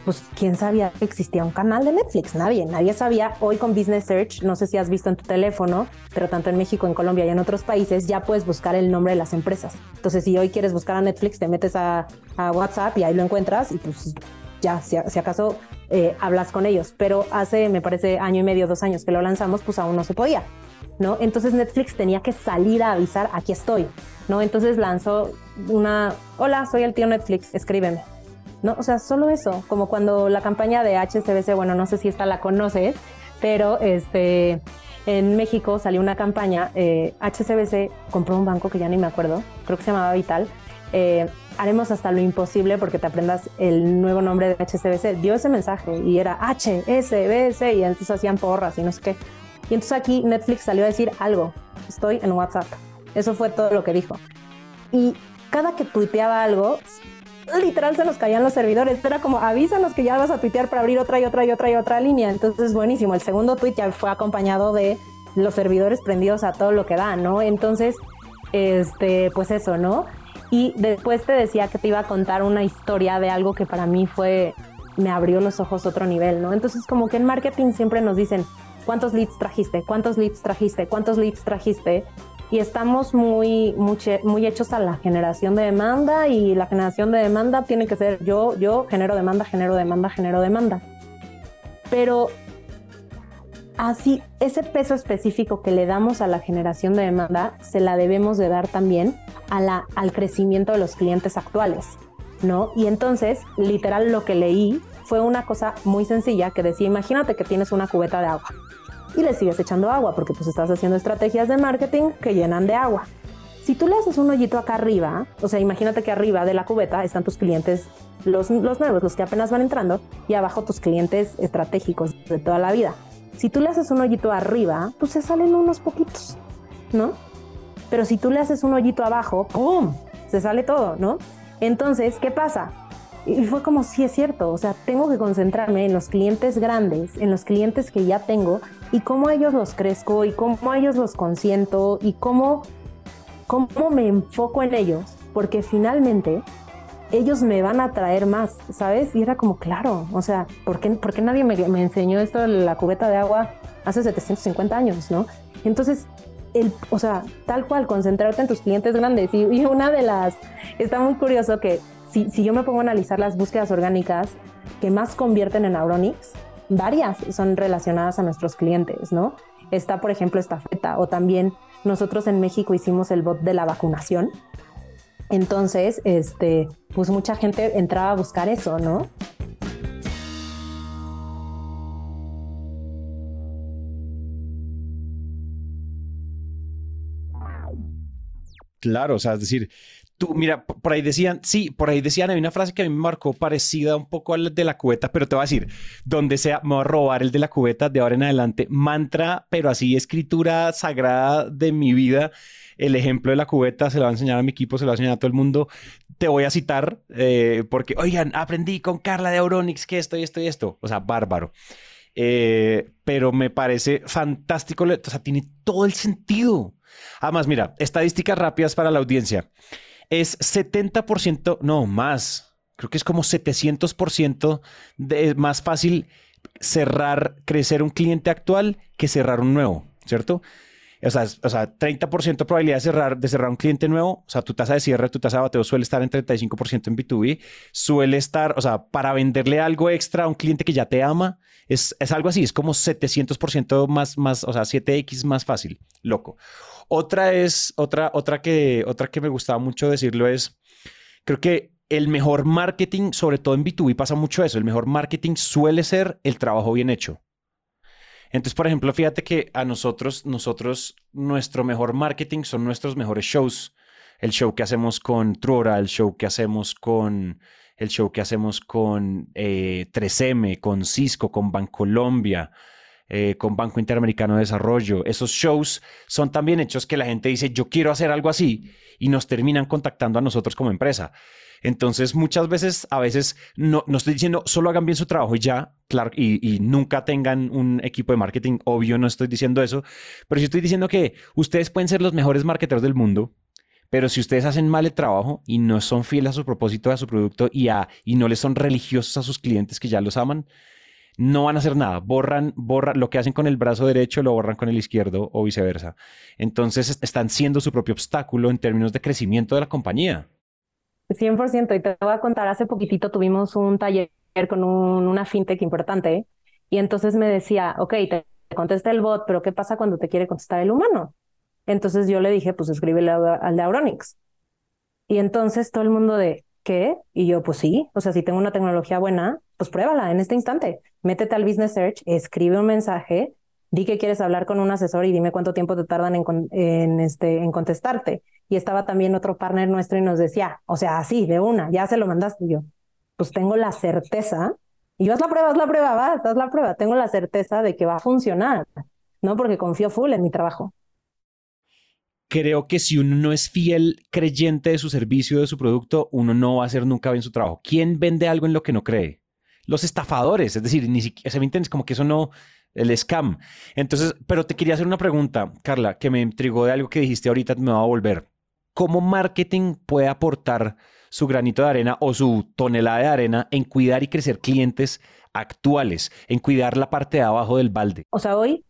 pues quién sabía que existía un canal de Netflix, nadie, nadie sabía. Hoy con Business Search, no sé si has visto en tu teléfono, pero tanto en México, en Colombia y en otros países ya puedes buscar el nombre de las empresas. Entonces, si hoy quieres buscar a Netflix, te metes a, WhatsApp y ahí lo encuentras y pues ya, si, acaso eh, hablas con ellos. Pero hace, me parece, año y medio, dos años que lo lanzamos, pues aún no se podía. ¿no? Entonces Netflix tenía que salir a avisar, aquí estoy, ¿no? Entonces lanzó una, hola, soy el tío Netflix, escríbeme. ¿No? O sea, solo eso, como cuando la campaña de HSBC, bueno, no sé si esta la conoces, pero este, en México salió una campaña, eh, compró un banco que ya ni me acuerdo, creo que se llamaba Vital, eh, haremos hasta lo imposible porque te aprendas el nuevo nombre de HSBC. Dio ese mensaje y era HSBC y entonces hacían porras y no sé qué. Y entonces aquí Netflix salió a decir algo, estoy en WhatsApp. Eso fue todo lo que dijo. Y cada que tuiteaba algo, literal se nos caían los servidores. Era como, avísanos que ya vas a tuitear para abrir otra y otra y otra y otra línea. Entonces, buenísimo. El segundo tweet ya fue acompañado de los servidores prendidos a todo lo que da, ¿no? Entonces, este, pues eso, ¿no? Y después te decía que te iba a contar una historia de algo que para mí fue, me abrió los ojos otro nivel, ¿no? Entonces, como que en marketing siempre nos dicen, ¿cuántos leads trajiste? ¿Cuántos leads trajiste? ¿Cuántos leads trajiste? Y estamos muy, muy, hechos a la generación de demanda y la generación de demanda tiene que ser yo, yo genero demanda, genero demanda, genero demanda. Pero así, ese peso específico que le damos a la generación de demanda, se la debemos de dar también a la, al crecimiento de los clientes actuales, ¿no? Y entonces, literal, lo que leí fue una cosa muy sencilla que decía, imagínate que tienes una cubeta de agua y le sigues echando agua porque pues estás haciendo estrategias de marketing que llenan de agua. Si tú le haces un hoyito acá arriba, o sea, imagínate que arriba de la cubeta están tus clientes, los, los nuevos, los que apenas van entrando, y abajo tus clientes estratégicos de toda la vida. Si tú le haces un hoyito arriba, pues se salen unos poquitos, ¿no? Pero si tú le haces un hoyito abajo, ¡pum! Se sale todo, ¿no? Entonces, ¿qué pasa? Y fue como, sí es cierto, o sea, tengo que concentrarme en los clientes grandes, en los clientes que ya tengo y cómo a ellos los crezco y cómo a ellos los consiento y cómo, cómo me enfoco en ellos, porque finalmente ellos me van a traer más, ¿sabes? Y era como, claro, o sea, ¿por qué, por nadie me, me, enseñó esto de la cubeta de agua hace 750 años, no? Entonces, el, o sea, tal cual, concentrarte en tus clientes grandes. Y una de las, está muy curioso que si, si yo me pongo a analizar las búsquedas orgánicas que más convierten en Auronix, varias son relacionadas a nuestros clientes, ¿no? Está, por ejemplo, esta feta o también nosotros en México hicimos el bot de la vacunación. Entonces, este, pues mucha gente entraba a buscar eso, ¿no? Claro, o sea, es decir, Tú, mira, por ahí decían, sí, por ahí decían, hay una frase que a mí me marcó parecida un poco a la de la cubeta, pero te voy a decir, donde sea, me voy a robar el de la cubeta de ahora en adelante, mantra, pero así escritura sagrada de mi vida. El ejemplo de la cubeta se lo va a enseñar a mi equipo, se lo va a enseñar a todo el mundo. Te voy a citar eh, porque, oigan, aprendí con Carla de Auronix que esto y esto y esto. O sea, bárbaro. Eh, pero me parece fantástico, o sea, tiene todo el sentido. Además, mira, estadísticas rápidas para la audiencia es 70%, no, más, creo que es como 700% de, más fácil cerrar, crecer un cliente actual que cerrar un nuevo, ¿cierto? O sea, o sea 30% de probabilidad de cerrar, de cerrar un cliente nuevo. O sea, tu tasa de cierre, tu tasa de bateo suele estar en 35% en B2B. Suele estar, o sea, para venderle algo extra a un cliente que ya te ama, es, es algo así. Es como 700% más, más, o sea, 7X más fácil. Loco. Otra es, otra, otra que, otra que me gustaba mucho decirlo es, creo que el mejor marketing, sobre todo en B2B, pasa mucho eso. El mejor marketing suele ser el trabajo bien hecho. Entonces, por ejemplo, fíjate que a nosotros, nosotros, nuestro mejor marketing son nuestros mejores shows. El show que hacemos con Trora, el show que hacemos con el show que hacemos con 3M, eh, con Cisco, con Bancolombia, eh, con Banco Interamericano de Desarrollo. Esos shows son también hechos que la gente dice, yo quiero hacer algo así y nos terminan contactando a nosotros como empresa. Entonces, muchas veces, a veces, no, no estoy diciendo solo hagan bien su trabajo y ya, claro, y, nunca tengan un equipo de marketing, obvio, no estoy diciendo eso, pero sí estoy diciendo que ustedes pueden ser los mejores marketeros del mundo, pero si ustedes hacen mal el trabajo y no son fieles a su propósito, a su producto y, a, y no les son religiosos a sus clientes que ya los aman, no van a hacer nada. Borran, borran lo que hacen con el brazo derecho, lo borran con el izquierdo o viceversa. Entonces están siendo su propio obstáculo en términos de crecimiento de la compañía. 100%. Y te voy a contar, hace poquitito tuvimos un taller con una fintech importante y entonces me decía, ok, te contesta el bot, pero ¿qué pasa cuando te quiere contestar el humano? Entonces yo le dije, pues escríbele al de Auronix. Y entonces todo el mundo de, ¿qué? Y yo, pues sí, o sea, si tengo una tecnología buena, pues pruébala en este instante. Métete al Business Search, escribe un mensaje di que quieres hablar con un asesor y dime cuánto tiempo te tardan en, en, este, en contestarte. Y estaba también otro partner nuestro y nos decía, o sea, así, de una, ya se lo mandaste. Yo, pues tengo la certeza, y yo haz la prueba, haz la prueba, vas, haz la prueba, tengo la certeza de que va a funcionar, ¿no? Porque confío full en mi trabajo. Creo que si uno no es fiel creyente de su servicio, de su producto, uno no va a hacer nunca bien su trabajo. ¿Quién vende algo en lo que no cree? Los estafadores, es decir, ni siquiera, se me entiendes como que eso no, el scam. Entonces, pero te quería hacer una pregunta, Carla, que me intrigó de algo que dijiste ahorita, me va a volver. ¿Cómo marketing puede aportar su granito de arena o su tonelada de arena en cuidar y crecer clientes actuales, en cuidar la parte de abajo del balde? O sea, hoy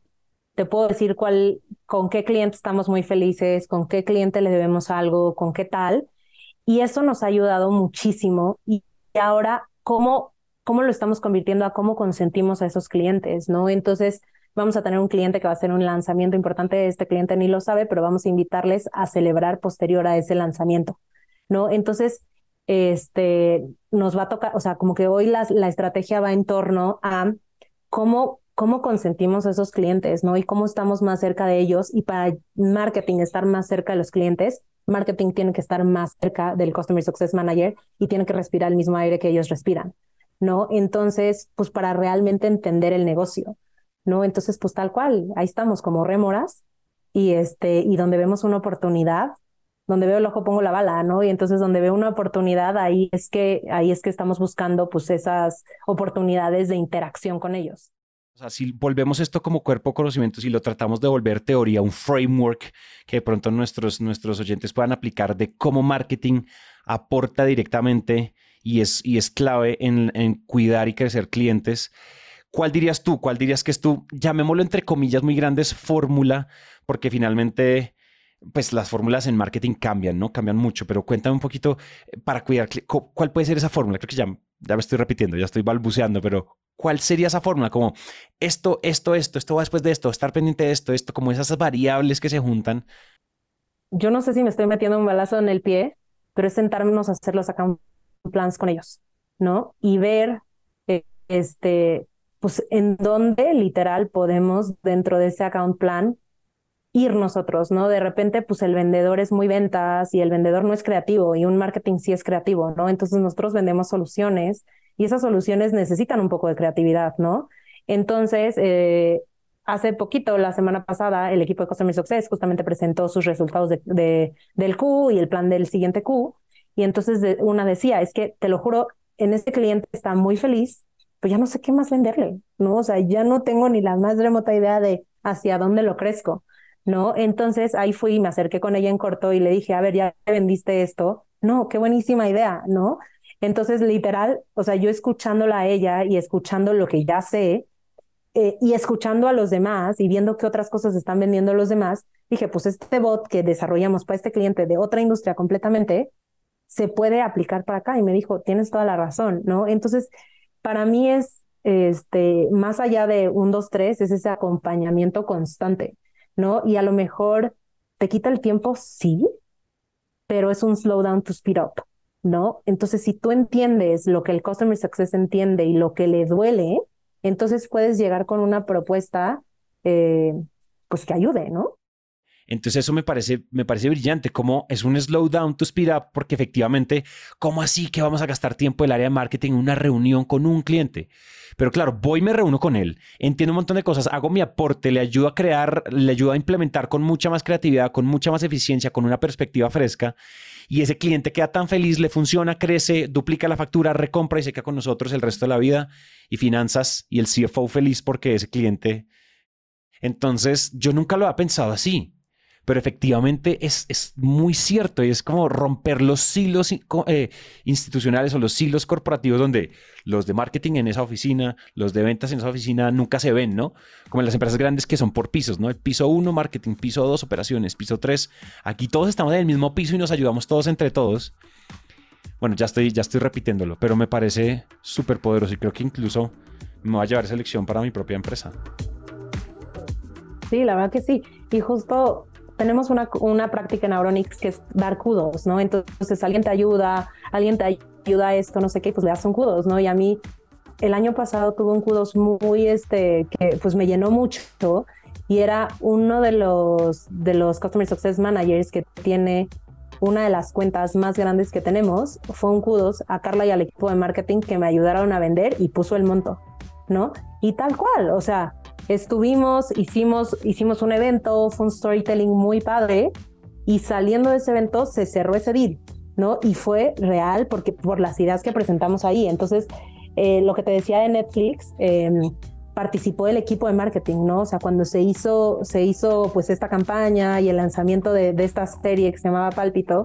te puedo decir cuál, con qué cliente estamos muy felices, con qué cliente le debemos algo, con qué tal. Y eso nos ha ayudado muchísimo. Y ahora, ¿cómo cómo lo estamos convirtiendo a cómo consentimos a esos clientes, ¿no? Entonces, vamos a tener un cliente que va a hacer un lanzamiento importante, este cliente ni lo sabe, pero vamos a invitarles a celebrar posterior a ese lanzamiento, ¿no? Entonces, este, nos va a tocar, o sea, como que hoy la, la estrategia va en torno a cómo, cómo consentimos a esos clientes, ¿no? Y cómo estamos más cerca de ellos y para marketing estar más cerca de los clientes, marketing tiene que estar más cerca del Customer Success Manager y tiene que respirar el mismo aire que ellos respiran. ¿No? Entonces, pues para realmente entender el negocio, ¿no? Entonces, pues tal cual, ahí estamos como rémoras y este, y donde vemos una oportunidad, donde veo el ojo pongo la bala, ¿no? Y entonces donde veo una oportunidad, ahí es que, ahí es que estamos buscando pues esas oportunidades de interacción con ellos. O sea, si volvemos esto como cuerpo conocimiento, si lo tratamos de volver teoría, un framework que de pronto nuestros, nuestros oyentes puedan aplicar de cómo marketing aporta directamente y es, y es clave en, cuidar y crecer clientes. ¿Cuál dirías tú? ¿Cuál dirías que es tu, llamémoslo entre comillas muy grandes, fórmula? Porque finalmente, pues las fórmulas en marketing cambian, ¿no? Cambian mucho, pero cuéntame un poquito eh, para cuidar, ¿cuál puede ser esa fórmula? Creo que ya, ya me estoy repitiendo, ya estoy balbuceando, pero ¿cuál sería esa fórmula? Como esto, esto, esto, esto va después de esto, estar pendiente de esto, esto, como esas variables que se juntan. Yo no sé si me estoy metiendo un balazo en el pie, pero es sentarnos a hacerlos acá plans con ellos, ¿no? Y ver, eh, este, pues en dónde literal podemos dentro de ese account plan ir nosotros, ¿no? De repente, pues el vendedor es muy ventas y el vendedor no es creativo y un marketing sí es creativo, ¿no? Entonces nosotros vendemos soluciones y esas soluciones necesitan un poco de creatividad, ¿no? Entonces, eh, hace poquito, la semana pasada, el equipo de Customer Success justamente presentó sus resultados de, del Q y el plan del siguiente Q. Y entonces una decía, es que te lo juro, en este cliente está muy feliz, pues ya no sé qué más venderle, ¿no? O sea, ya no tengo ni la más remota idea de hacia dónde lo crezco, ¿no? Entonces ahí fui y me acerqué con ella en corto y le dije, a ver, ya vendiste esto. No, qué buenísima idea, ¿no? Entonces, literal, o sea, yo escuchándola a ella y escuchando lo que ya sé eh, y escuchando a los demás y viendo qué otras cosas están vendiendo los demás, dije, pues este bot que desarrollamos para este cliente de otra industria completamente, se puede aplicar para acá. Y me dijo, tienes toda la razón, ¿no? Entonces, para mí es, este, más allá de un, dos, tres, es ese acompañamiento constante, ¿no? Y a lo mejor te quita el tiempo, sí, pero es un slow down to speed up, ¿no? Entonces, si tú entiendes lo que el Customer Success entiende y lo que le duele, entonces puedes llegar con una propuesta, eh, pues que ayude, ¿no? Entonces eso me parece, me parece brillante, como es un slow down to speed up, porque efectivamente, ¿cómo así que vamos a gastar tiempo el área de marketing en una reunión con un cliente? Pero claro, voy y me reúno con él, entiendo un montón de cosas, hago mi aporte, le ayudo a crear, le ayudo a implementar con mucha más creatividad, con mucha más eficiencia, con una perspectiva fresca. Y ese cliente queda tan feliz, le funciona, crece, duplica la factura, recompra y se queda con nosotros el resto de la vida. Y finanzas y el CFO feliz porque ese cliente. Entonces, yo nunca lo había pensado así pero efectivamente es, es muy cierto y es como romper los silos eh, institucionales o los silos corporativos donde los de marketing en esa oficina, los de ventas en esa oficina nunca se ven, ¿no? Como en las empresas grandes que son por pisos, ¿no? El piso 1, marketing, piso 2, operaciones, piso 3. Aquí todos estamos en el mismo piso y nos ayudamos todos entre todos. Bueno, ya estoy, ya estoy repitiéndolo, pero me parece súper poderoso y creo que incluso me va a llevar esa lección para mi propia empresa. Sí, la verdad que sí. Y justo tenemos una, una práctica en Auronix que es dar kudos, ¿no? Entonces alguien te ayuda, alguien te ayuda a esto, no sé qué, pues le das un kudos, ¿no? Y a mí el año pasado tuve un kudos muy, este, que pues me llenó mucho y era uno de los, de los Customer Success Managers que tiene una de las cuentas más grandes que tenemos. Fue un kudos a Carla y al equipo de marketing que me ayudaron a vender y puso el monto, ¿no? Y tal cual, o sea, estuvimos, hicimos, hicimos un evento, fue un storytelling muy padre y saliendo de ese evento se cerró ese deal, ¿no? Y fue real porque por las ideas que presentamos ahí. Entonces, eh, lo que te decía de Netflix, em, participó el equipo de marketing, ¿no? O sea, cuando se hizo, se hizo pues esta campaña y el lanzamiento de, de esta serie que se llamaba Pálpito,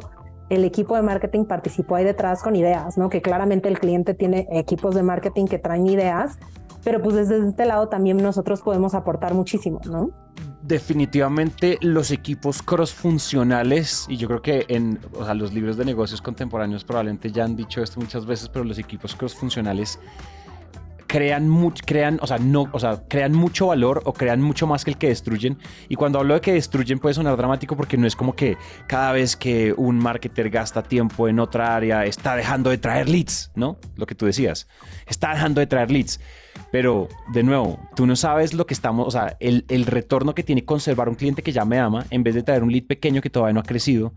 el equipo de marketing participó ahí detrás con ideas, ¿no? Que claramente el cliente tiene equipos de marketing que traen ideas, pero pues desde este lado también nosotros podemos aportar muchísimo, ¿no? definitivamente los equipos cross-funcionales, y yo creo que en los libros de negocios contemporáneos probablemente ya han dicho esto muchas veces, pero los equipos cross-funcionales crean, crean, o sea, no, o sea, crean mucho valor o crean mucho más que el que destruyen. Y cuando hablo de que destruyen puede sonar dramático porque no es como que cada vez que un marketer gasta tiempo en otra área está dejando de traer leads, ¿no? Lo que tú decías, está dejando de traer leads. Pero, de nuevo, tú no sabes lo que estamos, o sea, el, el retorno que tiene conservar un cliente que ya me ama en vez de traer un lead pequeño que todavía no ha crecido.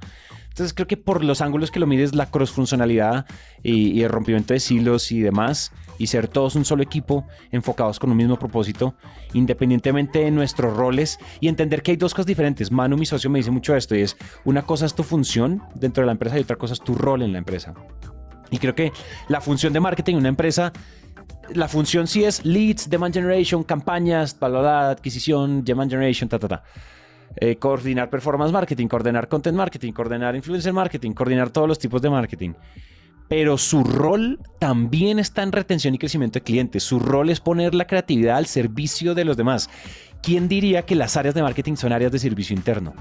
Entonces creo que por los ángulos que lo mides, la cross-funcionalidad y, y, el rompimiento de silos y demás, y ser todos un solo equipo enfocados con un mismo propósito, independientemente de nuestros roles, y entender que hay dos cosas diferentes. Manu, mi socio, me dice mucho esto, y es una cosa es tu función dentro de la empresa y otra cosa es tu rol en la empresa. Y creo que la función de marketing en una empresa la función sí es leads, demand generation, campañas, valorada, adquisición, demand generation, ta, ta, ta. Eh, coordinar performance marketing, coordinar content marketing, coordinar influencer marketing, coordinar todos los tipos de marketing. Pero su rol también está en retención y crecimiento de clientes. Su rol es poner la creatividad al servicio de los demás. ¿Quién diría que las áreas de marketing son áreas de servicio interno?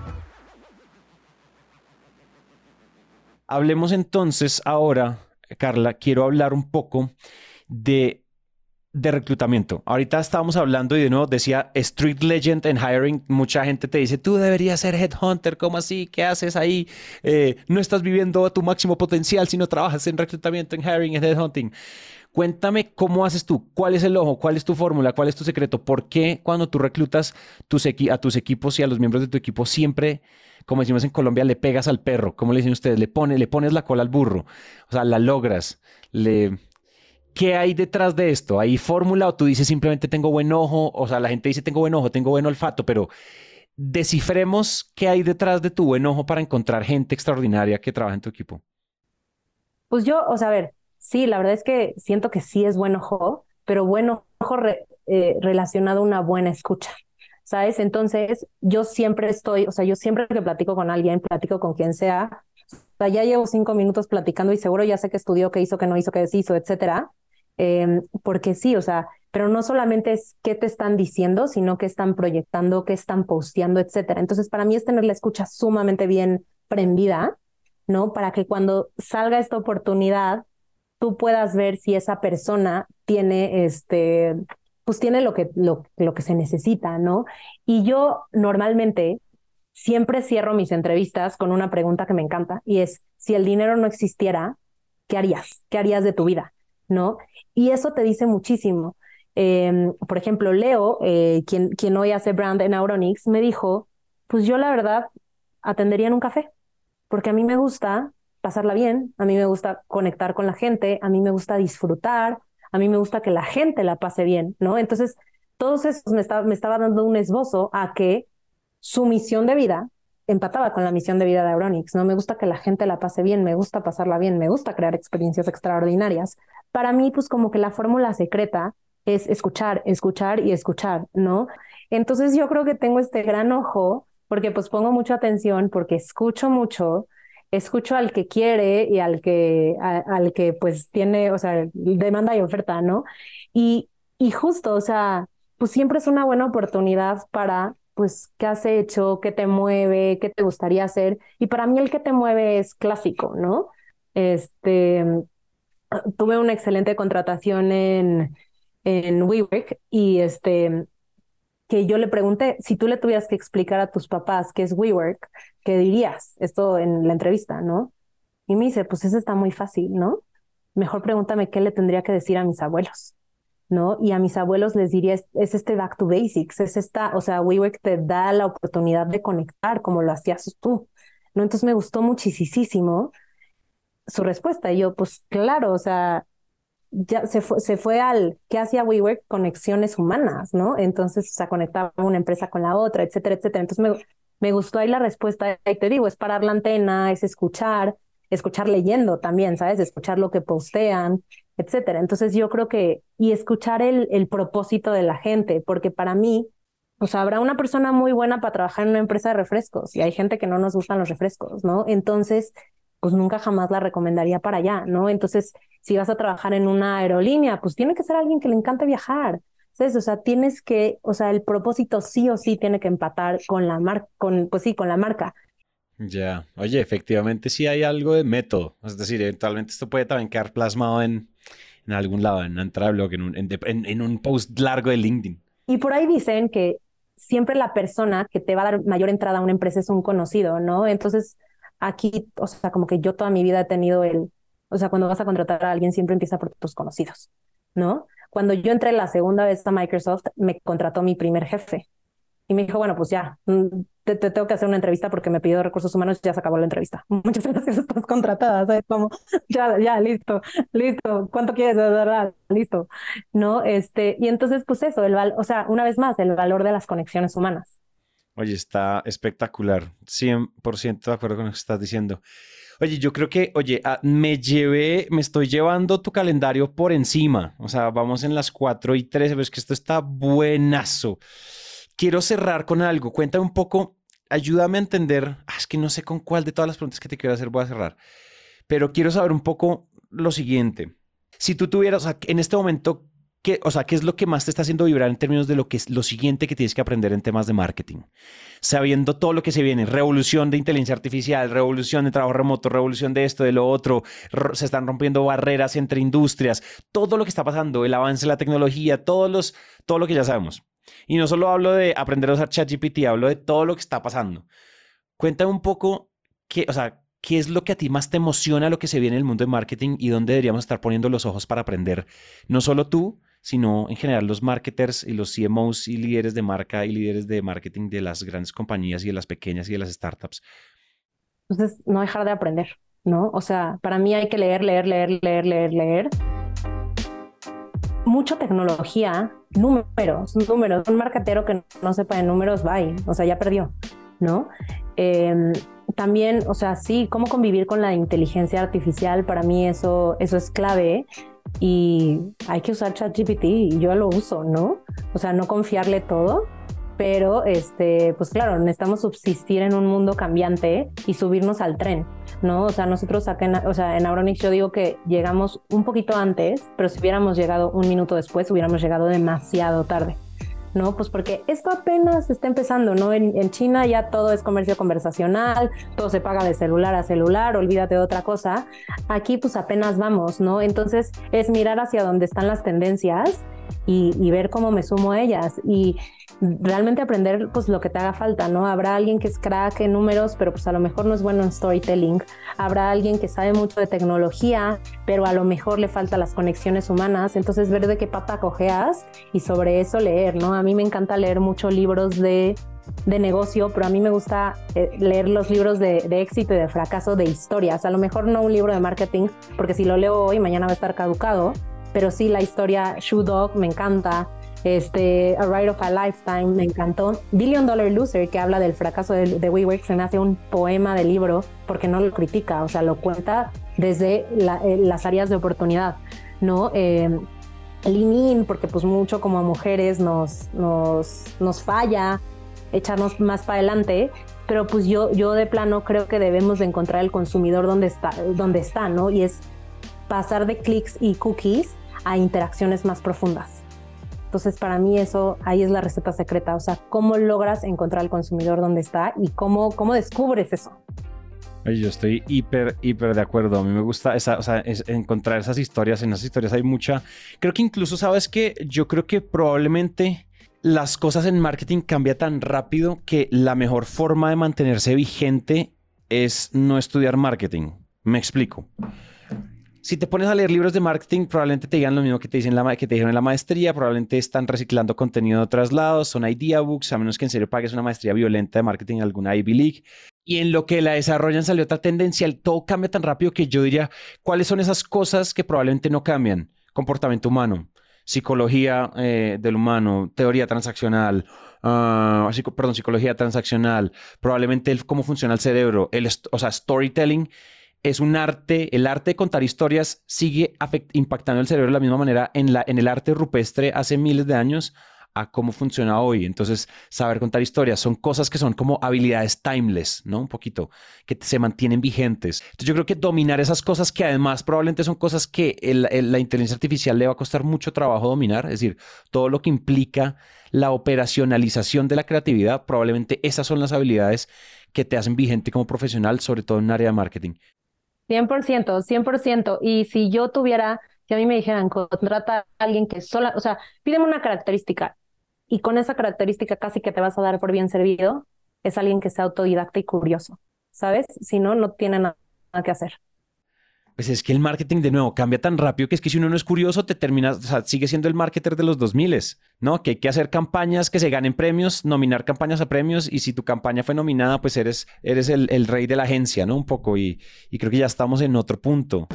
Hablemos entonces ahora, Carla, quiero hablar un poco de de reclutamiento. Ahorita estábamos hablando y de nuevo decía Street Legend en Hiring. Mucha gente te dice, tú deberías ser Headhunter. ¿Cómo así? ¿Qué haces ahí? Eh, no estás viviendo a tu máximo potencial si no trabajas en reclutamiento, en Hiring, en Headhunting. Cuéntame cómo haces tú, cuál es el ojo, cuál es tu fórmula, cuál es tu secreto, por qué cuando tú reclutas a tus equipos y a los miembros de tu equipo siempre, como decimos en Colombia, le pegas al perro, como le dicen ustedes, le, le pones la cola al burro, o sea, la logras, le, ¿Qué hay detrás de esto? ¿Hay fórmula o tú dices simplemente tengo buen ojo? O sea, la gente dice tengo buen ojo, tengo buen olfato, pero descifremos qué hay detrás de tu buen ojo para encontrar gente extraordinaria que trabaja en tu equipo. Pues yo, o sea, a ver, sí, la verdad es que siento que sí es buen ojo, pero buen ojo eh, relacionado a una buena escucha. ¿Sabes? Entonces, yo siempre estoy, o sea, yo siempre que platico con alguien, platico con quien sea, o sea, ya llevo cinco minutos platicando y seguro ya sé qué estudió, qué hizo, qué no hizo, qué deshizo, etcétera. Em, porque sí, o sea, pero no solamente es qué te están diciendo, sino qué están proyectando, qué están posteando, etcétera. Entonces, para mí es tener la escucha sumamente bien prendida, ¿no? Para que cuando salga esta oportunidad, tú puedas ver si esa persona tiene este, pues tiene lo que, lo, lo que se necesita, ¿no? Y yo normalmente siempre cierro mis entrevistas con una pregunta que me encanta y es, si el dinero no existiera, ¿qué harías? ¿Qué harías de tu vida? ¿No? Y eso te dice muchísimo. Em, por ejemplo, Leo, eh, quien, quien hoy hace brand en Auronix, me dijo, pues yo la verdad atendería en un café, porque a mí me gusta pasarla bien, a mí me gusta conectar con la gente, a mí me gusta disfrutar, a mí me gusta que la gente la pase bien, ¿no? Entonces, todos esos me, me estaba dando un esbozo a que su misión de vida empataba con la misión de vida de Auronix, ¿no? Me gusta que la gente la pase bien, me gusta pasarla bien, me gusta crear experiencias extraordinarias. Para mí, pues como que la fórmula secreta es escuchar, escuchar y escuchar, ¿no? Entonces yo creo que tengo este gran ojo porque pues pongo mucha atención, porque escucho mucho, escucho al que quiere y al que, al que pues tiene, o sea, demanda y oferta, ¿no? Y, y justo, o sea, pues siempre es una buena oportunidad para pues, ¿qué has hecho? ¿Qué te mueve? ¿Qué te gustaría hacer? Y para mí el que te mueve es clásico, ¿no? Este, tuve una excelente contratación en, en WeWork y este, que yo le pregunté, si tú le tuvieras que explicar a tus papás qué es WeWork, ¿qué dirías? Esto en la entrevista, ¿no? Y me dice, pues eso está muy fácil, ¿no? Mejor pregúntame qué le tendría que decir a mis abuelos. ¿No? Y a mis abuelos les diría, es, este back to basics, es esta, o sea, WeWork te da la oportunidad de conectar como lo hacías tú, ¿no? Entonces me gustó muchísimo su respuesta. Y yo, pues claro, o sea, ya se fue, se fue al, ¿qué hacía WeWork? Conexiones humanas, ¿no? Entonces, o sea, conectaba una empresa con la otra, etcétera, etcétera. Entonces me, me gustó ahí la respuesta, y te digo, es parar la antena, es escuchar, escuchar leyendo también, ¿sabes? Escuchar lo que postean, etcétera. Entonces yo creo que, y escuchar el, el propósito de la gente, porque para mí, o sea, habrá una persona muy buena para trabajar en una empresa de refrescos y hay gente que no nos gustan los refrescos, ¿no? Entonces, pues nunca jamás la recomendaría para allá, ¿no? Entonces, si vas a trabajar en una aerolínea, pues tiene que ser alguien que le encante viajar. ¿Sabes? O sea, tienes que, o sea, el propósito sí o sí tiene que empatar con la marca, con, pues sí, con la marca. Ya, oye, efectivamente sí hay algo de método. Es decir, eventualmente esto puede también quedar plasmado en, en algún lado, en una entrada de blog, en un, en, un post largo de LinkedIn. Y por ahí dicen que siempre la persona que te va a dar mayor entrada a una empresa es un conocido, ¿no? Entonces, aquí, o sea, como que yo toda mi vida he tenido el, o sea, cuando vas a contratar a alguien siempre empieza por tus conocidos, ¿no? Cuando yo entré la segunda vez a Microsoft, me contrató mi primer jefe. Y me dijo, bueno, pues ya, mm, te, tengo que hacer una entrevista porque me pidió recursos humanos, ya se acabó la entrevista. (laughs) Muchas gracias, estás contratada, ¿sabes? Como, (laughs) ya, ya, listo, listo, ¿cuánto quieres dar? Listo, ¿no? Este, y entonces, pues eso, el o sea, una vez más, el valor de las conexiones humanas. Oye, está espectacular, 100% de acuerdo con lo que estás diciendo. Oye, yo creo que, oye, ah, me llevé, me estoy llevando tu calendario por encima. O sea, vamos en las 4 y 13, ves que esto está buenazo quiero cerrar con algo. Cuéntame un poco, ayúdame a entender. Ah, es que no sé con cuál de todas las preguntas que te quiero hacer voy a cerrar. Pero quiero saber un poco lo siguiente. Si tú tuvieras, o sea, en este momento, ¿qué, o sea, ¿qué es lo que más te está haciendo vibrar en términos de lo que es lo siguiente que tienes que aprender en temas de marketing? Sabiendo todo lo que se viene, revolución de inteligencia artificial, revolución de trabajo remoto, revolución de esto, de lo otro, se están rompiendo barreras entre industrias, todo lo que está pasando, el avance de la tecnología, todos los, todo lo que ya sabemos. Y no solo hablo de aprender a usar ChatGPT, hablo de todo lo que está pasando. Cuéntame un poco qué, o sea, qué es lo que a ti más te emociona lo que se viene en el mundo de marketing y dónde deberíamos estar poniendo los ojos para aprender, no solo tú, sino en general los marketers y los CMOs y líderes de marca y líderes de marketing de las grandes compañías y de las pequeñas y de las startups. Entonces, no dejar de aprender, ¿no? O sea, para mí hay que leer, leer, leer, leer, leer, leer mucha tecnología, números, números. Un marketero que no sepa de números, bye, o sea, ya perdió, ¿no? Em, también, o sea, sí, cómo convivir con la inteligencia artificial, para mí eso, eso es clave y hay que usar ChatGPT y yo lo uso, ¿no? O sea, no confiarle todo, pero este, pues claro, necesitamos subsistir en un mundo cambiante y subirnos al tren, ¿no? O sea, nosotros acá en, o sea, en Auronix yo digo que llegamos un poquito antes, pero si hubiéramos llegado un minuto después, hubiéramos llegado demasiado tarde. ¿no? Pues porque esto apenas está empezando, ¿no? En, en, China ya todo es comercio conversacional, todo se paga de celular a celular, olvídate de otra cosa. Aquí pues apenas vamos, ¿no? Entonces es mirar hacia dónde están las tendencias y, ver cómo me sumo a ellas. Y realmente aprender pues lo que te haga falta, ¿no? Habrá alguien que es crack en números, pero pues a lo mejor no es bueno en storytelling. Habrá alguien que sabe mucho de tecnología, pero a lo mejor le falta las conexiones humanas. Entonces ver de qué pata cojeas y sobre eso leer, ¿no? A mí me encanta leer muchos libros de, de negocio, pero a mí me gusta eh, leer los libros de, de, éxito y de fracaso de historias. A lo mejor no un libro de marketing, porque si lo leo hoy, mañana va a estar caducado, pero sí la historia Shoe Dog me encanta, este, A Ride of a Lifetime, me encantó. Billion Dollar Loser, que habla del fracaso de, de WeWork, se me un poema de libro porque no lo critica, o sea, lo cuenta desde eh, las áreas de oportunidad, ¿no? Eh, Lean porque pues mucho como mujeres nos, nos, nos falla echarnos más para adelante, pero pues yo, yo de plano creo que debemos de encontrar el consumidor donde está, donde está, ¿no? Y es pasar de clics y cookies a interacciones más profundas. Entonces, para mí eso, ahí es la receta secreta, o sea, cómo logras encontrar al consumidor donde está y cómo, cómo descubres eso. Yo estoy hiper, hiper de acuerdo. A mí me gusta esa, o sea, encontrar esas historias. En esas historias hay mucha. Creo que incluso, sabes que yo creo que probablemente las cosas en marketing cambian tan rápido que la mejor forma de mantenerse vigente es no estudiar marketing. Me explico. Si te pones a leer libros de marketing, probablemente te digan lo mismo que te, dicen la, que te dijeron en la maestría, probablemente están reciclando contenido de otros lados, son idea books, a menos que en serio pagues una maestría violenta de marketing en alguna Ivy League. Y en lo que la desarrollan salió otra tendencia, todo cambia tan rápido que yo diría, ¿cuáles son esas cosas que probablemente no cambian? Comportamiento humano, psicología eh, del humano, teoría transaccional, uh, perdón, psicología transaccional, probablemente cómo funciona el cerebro, el, o sea, storytelling es un arte, el arte de contar historias sigue impactando el cerebro de la misma manera en, la, en el arte rupestre hace miles de años a cómo funciona hoy. Entonces, saber contar historias son cosas que son como habilidades timeless, ¿no? Un poquito, que se mantienen vigentes. Entonces, yo creo que dominar esas cosas que además probablemente son cosas que la inteligencia artificial le va a costar mucho trabajo dominar, es decir, todo lo que implica la operacionalización de la creatividad, probablemente esas son las habilidades que te hacen vigente como profesional, sobre todo en un área de marketing. 100%, 100%. Y si yo tuviera, si a mí me dijeran, contrata a alguien que sola, o sea, pídeme una característica y con esa característica casi que te vas a dar por bien servido, es alguien que sea autodidacta y curioso, ¿sabes? Si no, no tiene nada que hacer. Pues es que el marketing de nuevo cambia tan rápido que es que si uno no es curioso te terminas, o sea, sigue siendo el marketer de los 2000, ¿no? Que hay que hacer campañas que se ganen premios, nominar campañas a premios y si tu campaña fue nominada, pues eres, eres el, rey de la agencia, ¿no? Un poco y, creo que ya estamos en otro punto.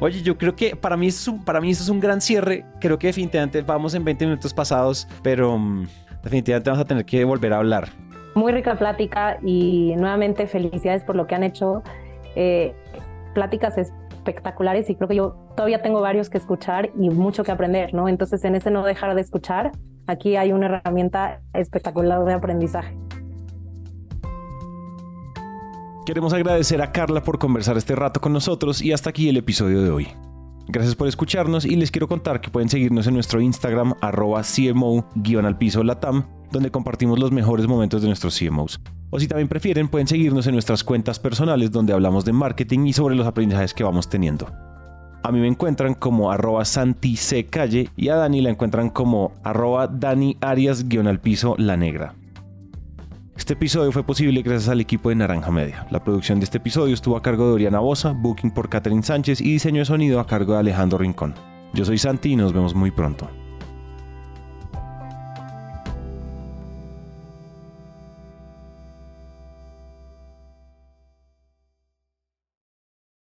Oye, yo creo que para mí, es para mí es un gran cierre. Creo que definitivamente vamos en 20 minutos pasados, pero mm, definitivamente vamos a tener que volver a hablar. Muy rica plática y nuevamente felicidades por lo que han hecho. Eh, pláticas espectaculares y creo que yo todavía tengo varios que escuchar y mucho que aprender, ¿no? Entonces, en ese no dejar de escuchar, aquí hay una herramienta espectacular de aprendizaje. Queremos agradecer a Carla por conversar este rato con nosotros y hasta aquí el episodio de hoy. Gracias por escucharnos y les quiero contar que pueden seguirnos en nuestro Instagram arroba CMO-al piso latam, donde compartimos los mejores momentos de nuestros CMOs. O si también prefieren, pueden seguirnos en nuestras cuentas personales donde hablamos de marketing y sobre los aprendizajes que vamos teniendo. A mí me encuentran como arroba y a Dani la encuentran como arroba La Negra. Este episodio fue posible gracias al equipo de Naranja Media. La producción de este episodio estuvo a cargo de Oriana Bosa, booking por Catherine Sánchez y diseño de sonido a cargo de Alejandro Rincón. Yo soy Santi y nos vemos muy pronto.